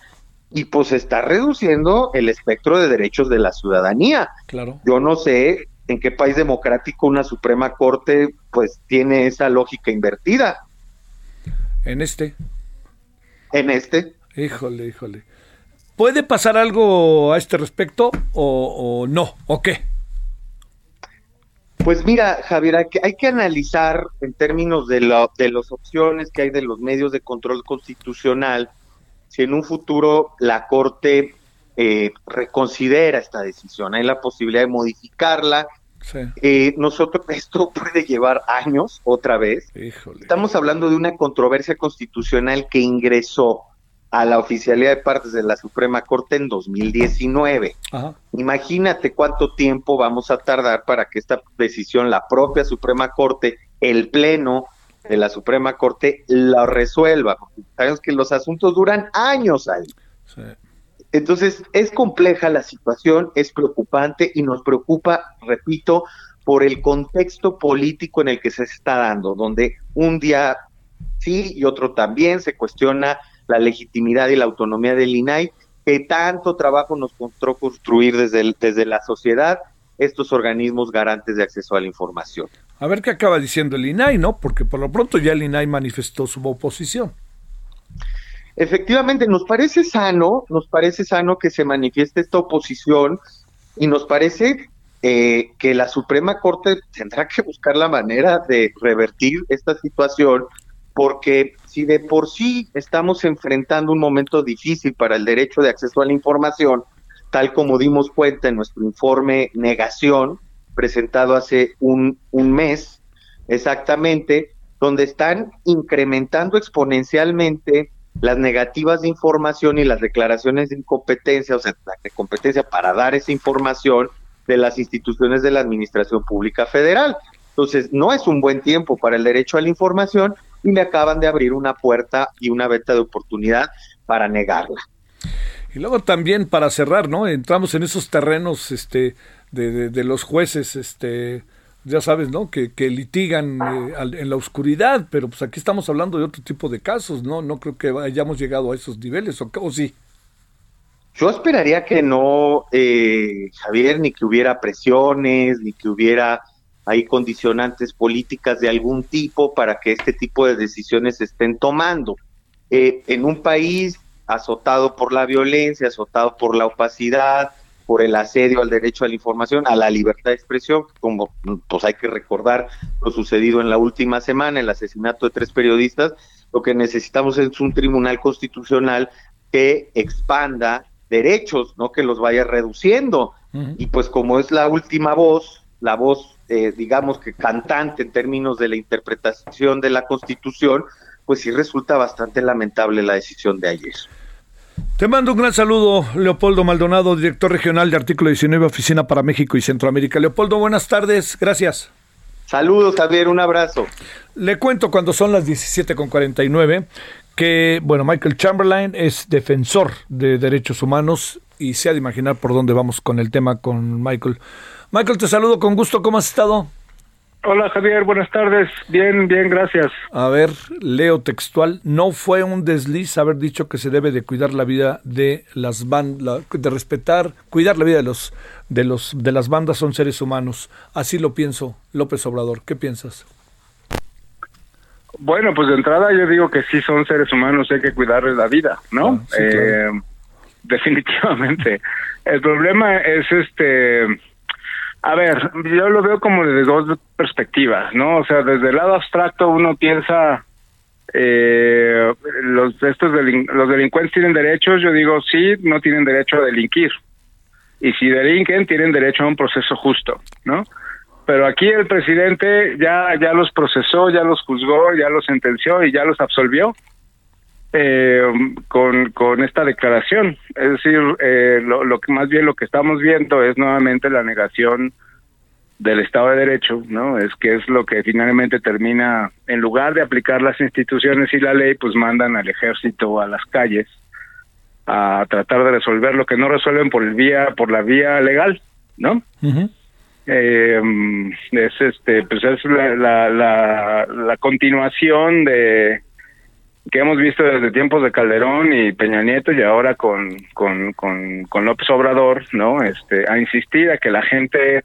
y pues está reduciendo el espectro de derechos de la ciudadanía. Claro. Yo no sé en qué país democrático una Suprema Corte pues tiene esa lógica invertida. En este. En este. Híjole, híjole. ¿Puede pasar algo a este respecto o, o no? ¿O qué? Pues mira, Javier, hay que, hay que analizar en términos de, de las opciones que hay de los medios de control constitucional, si en un futuro la Corte eh, reconsidera esta decisión, hay la posibilidad de modificarla. Eh, nosotros, esto puede llevar años otra vez. Estamos hablando de una controversia constitucional que ingresó a la oficialidad de partes de la Suprema Corte en 2019. Imagínate cuánto tiempo vamos a tardar para que esta decisión, la propia Suprema Corte, el Pleno de la Suprema Corte, la resuelva. sabemos que los asuntos duran años ahí. Entonces, es compleja la situación, es preocupante y nos preocupa, repito, por el contexto político en el que se está dando, donde un día sí y otro también se cuestiona la legitimidad y la autonomía del INAI, que tanto trabajo nos costó construir desde, desde la sociedad estos organismos garantes de acceso a la información. A ver qué acaba diciendo el INAI, ¿no? Porque por lo pronto ya el INAI manifestó su oposición. Efectivamente, nos parece sano, nos parece sano que se manifieste esta oposición y nos parece eh, que la Suprema Corte tendrá que buscar la manera de revertir esta situación porque si de por sí estamos enfrentando un momento difícil para el derecho de acceso a la información, tal como dimos cuenta en nuestro informe Negación, presentado hace un, un mes exactamente, donde están incrementando exponencialmente las negativas de información y las declaraciones de incompetencia, o sea, de competencia para dar esa información de las instituciones de la Administración Pública Federal. Entonces, no es un buen tiempo para el derecho a la información y me acaban de abrir una puerta y una venta de oportunidad para negarla. Y luego también para cerrar, ¿no? Entramos en esos terrenos este, de, los jueces, este, ya sabes, ¿no? Que, que litigan eh, en la oscuridad, pero pues aquí estamos hablando de otro tipo de casos, ¿no? No creo que hayamos llegado a esos niveles, ¿o, o sí? Yo esperaría que no, eh, Javier, ni que hubiera presiones, ni que hubiera ahí condicionantes políticas de algún tipo para que este tipo de decisiones se estén tomando. Eh, en un país azotado por la violencia, azotado por la opacidad, por el asedio al derecho a la información, a la libertad de expresión, como pues hay que recordar lo sucedido en la última semana, el asesinato de tres periodistas, lo que necesitamos es un tribunal constitucional que expanda derechos, no que los vaya reduciendo. Y pues como es la última voz, la voz, eh, digamos que cantante en términos de la interpretación de la Constitución, pues sí resulta bastante lamentable la decisión de ayer. Te mando un gran saludo, Leopoldo Maldonado, director regional de Artículo 19, Oficina para México y Centroamérica. Leopoldo, buenas tardes, gracias. Saludos, Javier, un abrazo. Le cuento cuando son las 17.49 que, bueno, Michael Chamberlain es defensor de derechos humanos y se ha de imaginar por dónde vamos con el tema con Michael. Michael, te saludo con gusto, ¿cómo has estado? Hola Javier, buenas tardes. Bien, bien, gracias. A ver, leo textual. No fue un desliz haber dicho que se debe de cuidar la vida de las bandas, de respetar, cuidar la vida de los, de los, de las bandas son seres humanos. Así lo pienso, López Obrador. ¿Qué piensas? Bueno, pues de entrada yo digo que sí son seres humanos, hay que cuidarles la vida, ¿no? Ah, eh, definitivamente. El problema es este a ver, yo lo veo como desde dos perspectivas, ¿no? O sea, desde el lado abstracto uno piensa, eh, los, estos los delincuentes tienen derechos, yo digo, sí, no tienen derecho a delinquir. Y si delinquen, tienen derecho a un proceso justo, ¿no? Pero aquí el presidente ya, ya los procesó, ya los juzgó, ya los sentenció y ya los absolvió eh, con, con esta declaración. Es decir, eh, lo, lo que más bien lo que estamos viendo es nuevamente la negación del Estado de Derecho, ¿no? Es que es lo que finalmente termina, en lugar de aplicar las instituciones y la ley, pues mandan al ejército a las calles a tratar de resolver lo que no resuelven por el vía, por la vía legal, ¿no? eh, es este, pues es la, la, la continuación de que hemos visto desde tiempos de Calderón y Peña Nieto y ahora con, con, con, López Obrador, ¿no? Este, a insistir a que la gente,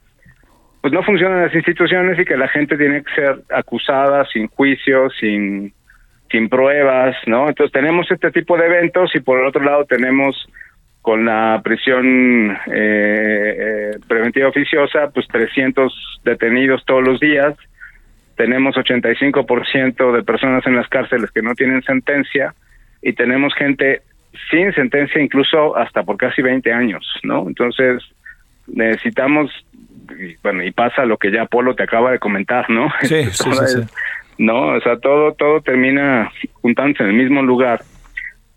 pues no funcionan las instituciones y que la gente tiene que ser acusada sin juicio, sin, sin pruebas, ¿no? Entonces tenemos este tipo de eventos y por el otro lado tenemos con la prisión eh, eh, preventiva oficiosa, pues 300 detenidos todos los días, tenemos 85% de personas en las cárceles que no tienen sentencia y tenemos gente sin sentencia incluso hasta por casi 20 años, ¿no? Entonces, necesitamos, bueno, y pasa lo que ya Polo te acaba de comentar, ¿no? Sí, sí, sí, No, o sea, todo, todo termina juntándose en el mismo lugar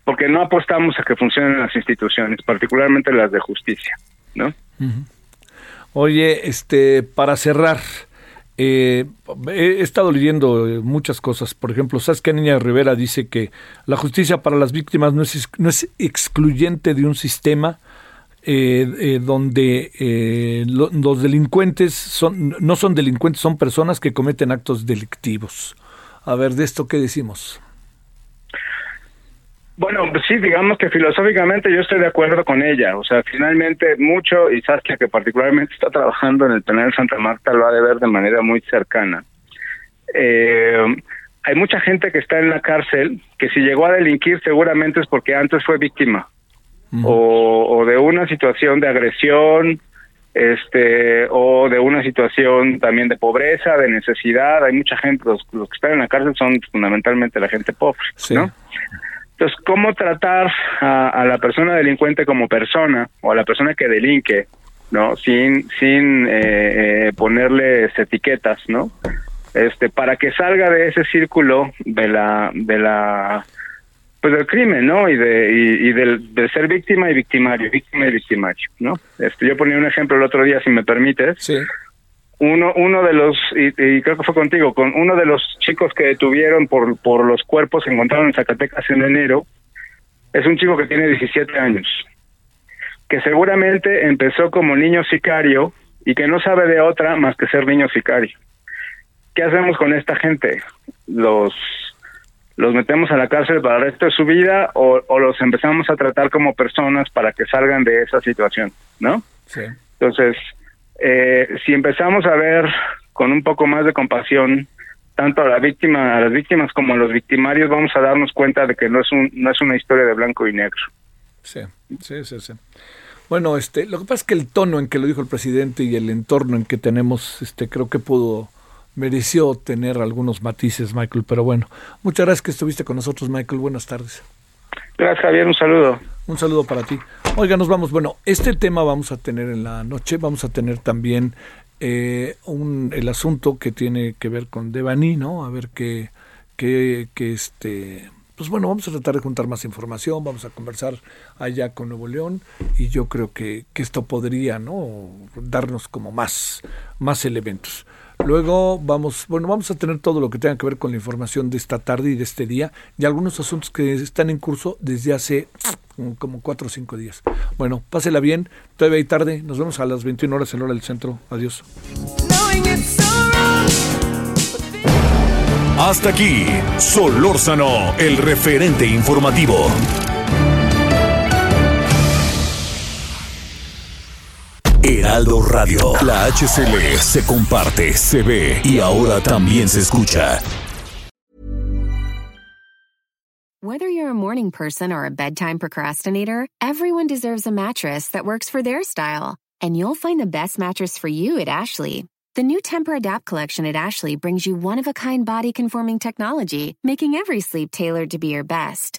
porque no apostamos a que funcionen las instituciones, particularmente las de justicia, ¿no? Oye, este, para cerrar, eh, he estado leyendo eh, muchas cosas. Por ejemplo, Saskia Niña Rivera dice que la justicia para las víctimas no es, no es excluyente de un sistema eh, donde los delincuentes son, no son delincuentes, son personas que cometen actos delictivos. A ver, de esto, ¿qué decimos? Bueno, pues sí, digamos que filosóficamente yo estoy de acuerdo con ella. O sea, finalmente mucho, y Saskia, que particularmente está trabajando en el penal Santa Marta, lo ha de ver de manera muy cercana. Eh, hay mucha gente que está en la cárcel que si llegó a delinquir seguramente es porque antes fue víctima o, de una situación de agresión este o de una situación también de pobreza, de necesidad. Hay mucha gente, los, que están en la cárcel son fundamentalmente la gente pobre, ¿no? Entonces, ¿cómo tratar a, la persona delincuente como persona o a la persona que delinque, no, sin sin eh, eh, ponerles etiquetas, no, este, para que salga de ese círculo de la de la pues del crimen, ¿no? Y de y, del, de ser víctima y victimario, víctima y victimario, ¿no? Este, yo ponía un ejemplo el otro día, si me permites. Sí uno uno de los y, creo que fue contigo con uno de los chicos que detuvieron por por los cuerpos que encontraron en Zacatecas en enero es un chico que tiene 17 años que seguramente empezó como niño sicario y que no sabe de otra más que ser niño sicario qué hacemos con esta gente los los metemos a la cárcel para el resto de su vida o, o los empezamos a tratar como personas para que salgan de esa situación, ¿no? Sí. Entonces, eh, si empezamos a ver con un poco más de compasión tanto a la víctima, a las víctimas como a los victimarios, vamos a darnos cuenta de que no es un, no es una historia de blanco y negro. Sí, sí, sí, sí. Bueno, este, lo que pasa es que el tono en que lo dijo el presidente y el entorno en que tenemos, este, creo que pudo mereció tener algunos matices, Michael, pero bueno, muchas gracias que estuviste con nosotros, Michael. Buenas tardes. Gracias, Javier. Un saludo. Un saludo para ti. Oiga, nos vamos. Bueno, este tema vamos a tener en la noche. Vamos a tener también eh, un, el asunto que tiene que ver con Devani, ¿no? A ver qué, qué, qué este. Pues bueno, vamos a tratar de juntar más información, vamos a conversar allá con Nuevo León y yo creo que, que esto podría, ¿no? Darnos como más, más elementos. Luego vamos, bueno, vamos a tener todo lo que tenga que ver con la información de esta tarde y de este día y algunos asuntos que están en curso desde hace como cuatro o cinco días. Bueno, pásela bien, todavía hay tarde, nos vemos a las 21 horas en hora del centro. Adiós. Hasta aquí, Solórzano, el referente informativo. Heraldo Radio, la HCL se comparte, se ve y ahora también se escucha. Whether you're a morning person or a bedtime procrastinator, everyone deserves a mattress that works for their style. And you'll find the best mattress for you at Ashley. The new Temper Adapt collection at Ashley brings you one of a kind body conforming technology, making every sleep tailored to be your best.